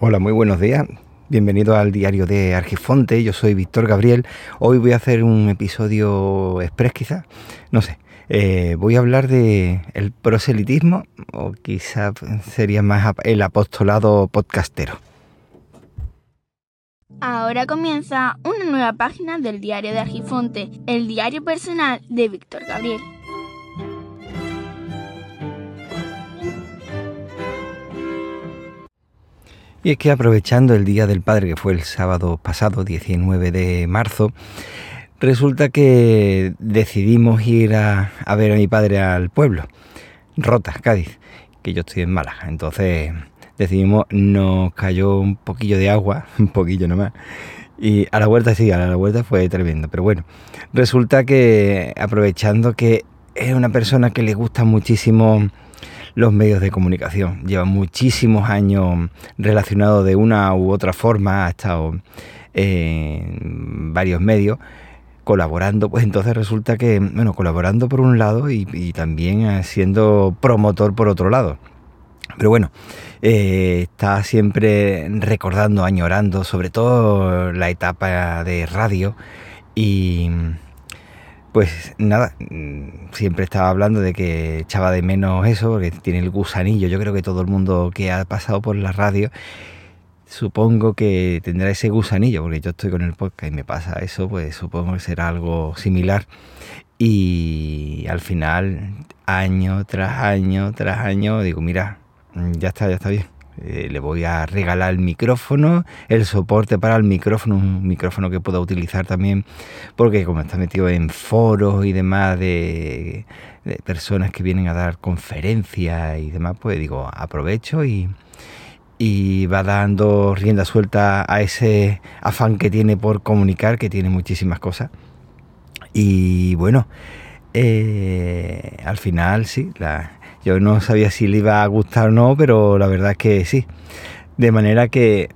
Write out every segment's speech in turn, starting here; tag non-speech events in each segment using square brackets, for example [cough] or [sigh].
Hola, muy buenos días. Bienvenido al diario de Argifonte. Yo soy Víctor Gabriel. Hoy voy a hacer un episodio express, quizás. No sé. Eh, voy a hablar de el proselitismo o quizás sería más el apostolado podcastero. Ahora comienza una nueva página del diario de Argifonte, el diario personal de Víctor Gabriel. Y es que aprovechando el Día del Padre, que fue el sábado pasado, 19 de marzo, resulta que decidimos ir a, ver a mi padre al pueblo, Rota, Cádiz, que yo estoy en Málaga. Entonces decidimos, nos cayó un poquillo de agua, [laughs] un poquillo nomás. Y a la vuelta sí, a la vuelta fue tremendo. Pero bueno, resulta que aprovechando que es una persona que le gusta muchísimo los medios de comunicación. Lleva muchísimos años relacionado de una u otra forma, ha estado en varios medios colaborando, pues entonces resulta que, bueno, colaborando por un lado y, también siendo promotor por otro lado. Pero bueno, eh, está siempre recordando, añorando, sobre todo la etapa de radio y pues nada, mm, siempre estaba hablando de que echaba de menos eso, que tiene el gusanillo. Yo creo que todo el mundo que ha pasado por la radio, supongo que tendrá ese gusanillo, porque yo estoy con el podcast y me pasa eso, pues supongo que será algo similar. Y al final, año tras año tras año, digo, mira, ya está, ya está bien eh, le voy a regalar el micrófono, el soporte para el micrófono, un micrófono que pueda utilizar también, porque como está metido en foros y demás de, personas que vienen a dar conferencias y demás, pues digo, aprovecho y, y va dando rienda suelta a ese afán que tiene por comunicar, que tiene muchísimas cosas. Y bueno, eh, al final sí, la, yo no sabía si le iba a gustar o no, pero la verdad es que sí. De manera que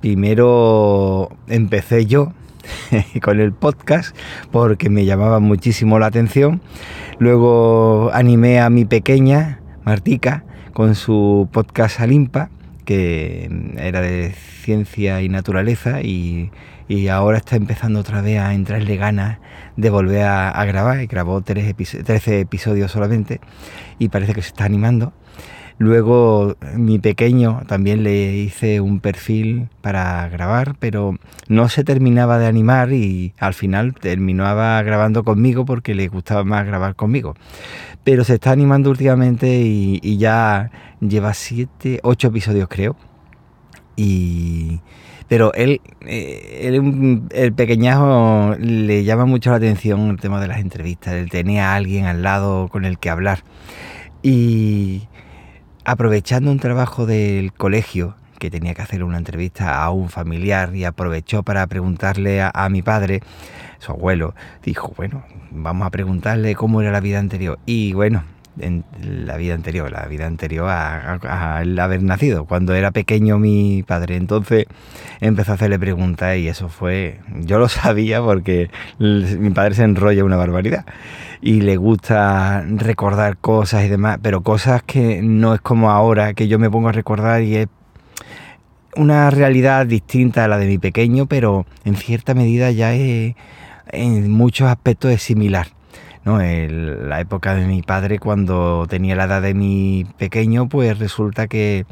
primero empecé yo [laughs] con el podcast porque me llamaba muchísimo la atención. Luego animé a mi pequeña, Martica, con su podcast Alimpa, que era de ciencia y naturaleza y y ahora está empezando otra vez a entrarle ganas de volver a, grabar. Grabó 13 episodios solamente y parece que se está animando. Luego mi pequeño también le hice un perfil para grabar, pero no se terminaba de animar y al final terminaba grabando conmigo porque le gustaba más grabar conmigo. Pero se está animando últimamente y, ya lleva 7, 8 episodios creo. Y, pero él, eh, el pequeñajo le llama mucho la atención el tema de las entrevistas. Él tenía a alguien al lado con el que hablar. Y aprovechando un trabajo del colegio, que tenía que hacer una entrevista a un familiar y aprovechó para preguntarle a, mi padre, su abuelo, dijo, bueno, vamos a preguntarle cómo era la vida anterior. Y bueno, en la vida anterior, la vida anterior a, haber nacido, cuando era pequeño mi padre. Entonces empezó a hacerle preguntas y eso fue, yo lo sabía porque mi padre se enrolla una barbaridad y le gusta recordar cosas y demás, pero cosas que no es como ahora, que yo me pongo a recordar y es una realidad distinta a la de mi pequeño, pero en cierta medida ya es, en muchos aspectos es similar ¿no? El, la época de mi padre, cuando tenía la edad de mi pequeño, pues resulta que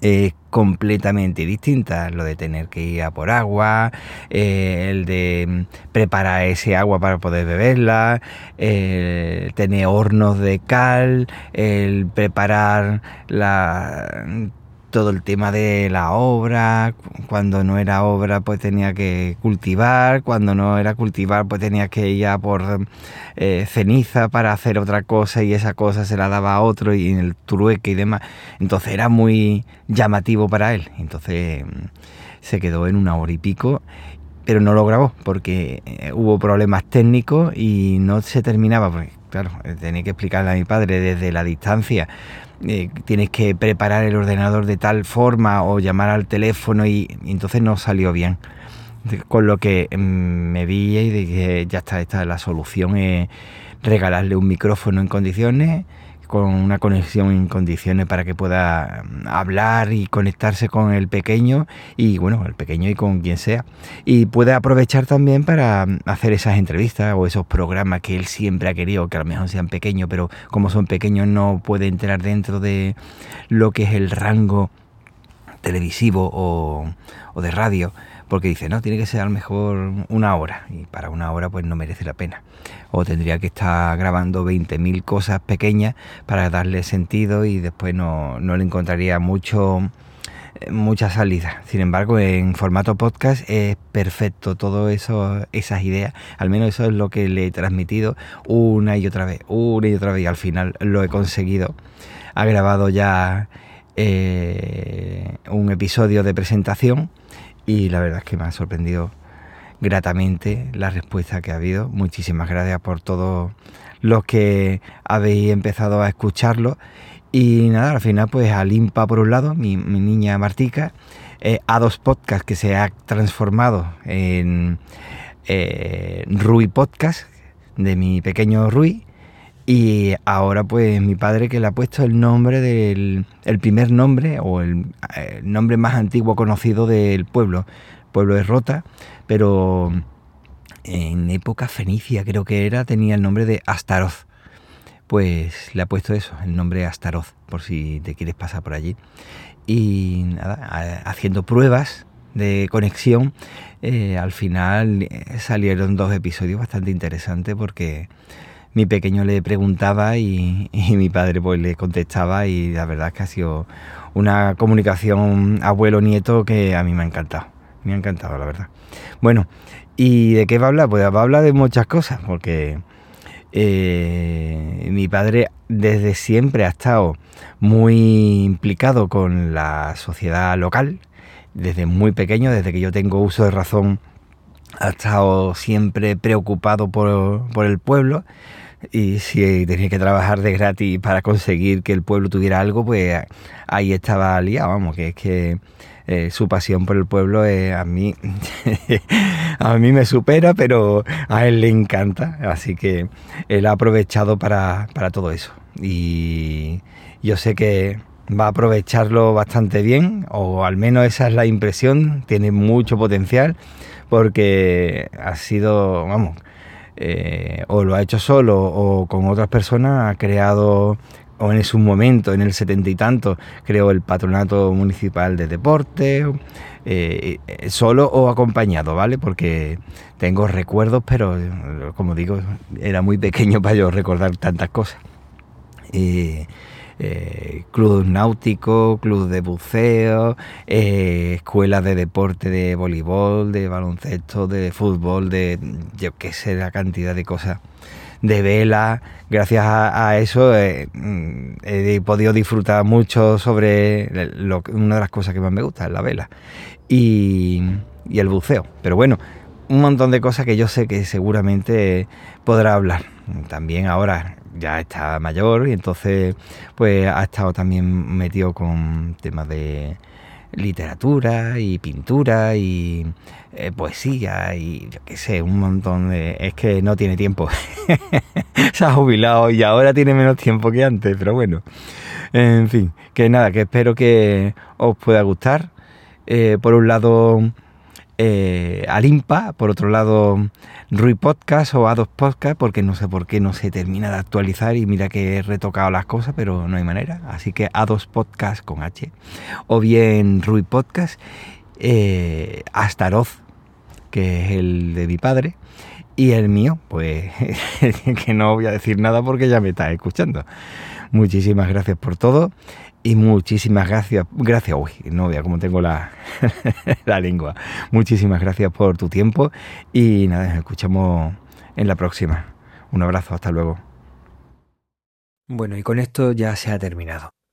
es completamente distinta. Lo de tener que ir a por agua, eh, el de preparar ese agua para poder beberla, el tener hornos de cal, el preparar la todo el tema de la obra, cuando no era obra pues tenía que cultivar, cuando no era cultivar pues tenía que ir a por eh, ceniza para hacer otra cosa y esa cosa se la daba a otro y en el trueque y demás. Entonces era muy llamativo para él. Entonces mm, se quedó en una hora y pico pero no lo grabó porque eh, hubo problemas técnicos y no se terminaba, claro, tenía que explicarle a mi padre desde la distancia eh, tienes que preparar el ordenador de tal forma o llamar al teléfono y, entonces no salió bien. Con lo que mm, me vi y dije, ya está, esta es la solución, es regalarle un micrófono en condiciones, con una conexión en condiciones para que pueda mm, hablar y conectarse con el pequeño y bueno, el pequeño y con quien sea. Y puede aprovechar también para mm, hacer esas entrevistas o esos programas que él siempre ha querido, que a lo mejor sean pequeños, pero como son pequeños no puede entrar dentro de lo que es el rango televisivo o, o de radio porque dice, no, tiene que ser a lo mejor una hora y para una hora pues no merece la pena. O tendría que estar grabando 20.000 cosas pequeñas para darle sentido y después no, no le encontraría mucho eh, mucha salida. Sin embargo, en formato podcast es perfecto todo eso, esas ideas. Al menos eso es lo que le he transmitido una y otra vez, una y otra vez. Y al final lo he conseguido. Ha grabado ya eh, un episodio de presentación y la verdad es que me ha sorprendido gratamente la respuesta que ha habido. Muchísimas gracias por todos los que habéis empezado a escucharlo. Y nada, al final pues Alimpa por un lado, mi, niña Martica, eh, A2 Podcast que se ha transformado en eh, Rui Podcast de mi pequeño Rui. Y ahora pues mi padre que le ha puesto el nombre del el primer nombre o el, nombre más antiguo conocido del pueblo. pueblo de Rota, pero en época fenicia creo que era, tenía el nombre de Astaroth. Pues le ha puesto eso, el nombre Astaroth, por si te quieres pasar por allí. Y nada, haciendo pruebas de conexión, eh, al final eh, salieron dos episodios bastante interesantes porque mi pequeño le preguntaba [laughs] y, mi padre pues le contestaba y la verdad es que ha sido una comunicación abuelo-nieto que a mí me ha encantado. Me ha encantado, la verdad. Bueno, ¿y de qué va a hablar? Pues va a hablar de muchas cosas, porque eh, mi padre desde siempre ha estado muy implicado con la sociedad local, desde muy pequeño, desde que yo tengo uso de razón, ha estado siempre preocupado por, por el pueblo y si tenía que trabajar de gratis para conseguir que el pueblo tuviera algo, pues ahí estaba liado, vamos, que es que eh, su pasión por el pueblo a mí [laughs] a mí me supera, pero a él le encanta, así que él ha aprovechado para, para todo eso. Y yo sé que va a aprovecharlo bastante bien, o al menos esa es la impresión, tiene mucho potencial, porque ha sido, vamos, eh, o lo ha hecho solo o con otras personas, ha creado, o en su momento, en el setenta y tanto, creó el Patronato Municipal de Deporte, eh, solo o acompañado, ¿vale? Porque tengo recuerdos, pero como digo, era muy pequeño para yo recordar tantas cosas. Eh, club náutico, club de buceo, eh, escuelas de deporte de voleibol, de baloncesto, de fútbol, de yo qué sé, la cantidad de cosas de vela. Gracias a, eso eh, mm, he podido disfrutar mucho sobre una de las cosas que más me gusta, es la vela y, y el buceo. Pero bueno, un montón de cosas que yo sé que seguramente podrá hablar. También ahora ya está mayor y entonces pues ha estado también metido con temas de literatura y pintura y eh, poesía y yo qué sé, un montón de... Es que no tiene tiempo. [laughs] Se ha jubilado y ahora tiene menos tiempo que antes, pero bueno. En fin, que nada, que espero que os pueda gustar. Eh, por un lado, eh, Alimpa, por otro lado Rui Podcast o A2 Podcast, porque no sé por qué no se termina de actualizar y mira que he retocado las cosas, pero no hay manera. Así que A2 Podcast con H, o bien Rui Podcast, eh, que es el de mi padre, y el mío, pues [laughs] que no voy a decir nada porque ya me está escuchando. Muchísimas gracias por todo y muchísimas gracias, gracias, uy, no vea cómo tengo la, [laughs] la lengua. Muchísimas gracias por tu tiempo y nada, nos escuchamos en la próxima. Un abrazo, hasta luego. Bueno, y con esto ya se ha terminado.